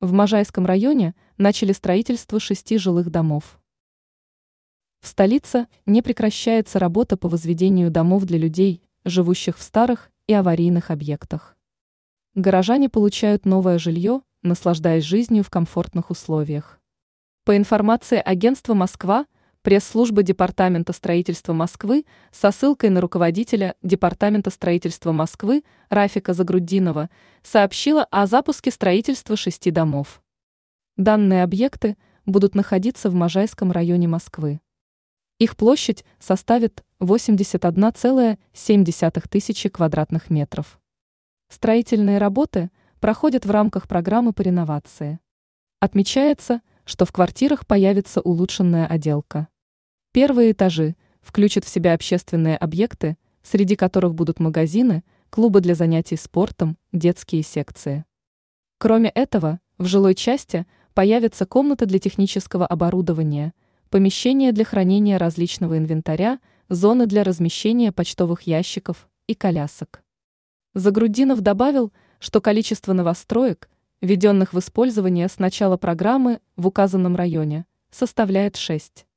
В Можайском районе начали строительство шести жилых домов. В столице не прекращается работа по возведению домов для людей, живущих в старых и аварийных объектах. Горожане получают новое жилье, наслаждаясь жизнью в комфортных условиях. По информации агентства «Москва», пресс-служба Департамента строительства Москвы со ссылкой на руководителя Департамента строительства Москвы Рафика Загруддинова сообщила о запуске строительства шести домов. Данные объекты будут находиться в Можайском районе Москвы. Их площадь составит 81,7 тысячи квадратных метров. Строительные работы проходят в рамках программы по реновации. Отмечается, что в квартирах появится улучшенная отделка. Первые этажи включат в себя общественные объекты, среди которых будут магазины, клубы для занятий спортом, детские секции. Кроме этого, в жилой части появятся комнаты для технического оборудования, помещения для хранения различного инвентаря, зоны для размещения почтовых ящиков и колясок. Загрудинов добавил, что количество новостроек, введенных в использование с начала программы в указанном районе, составляет 6.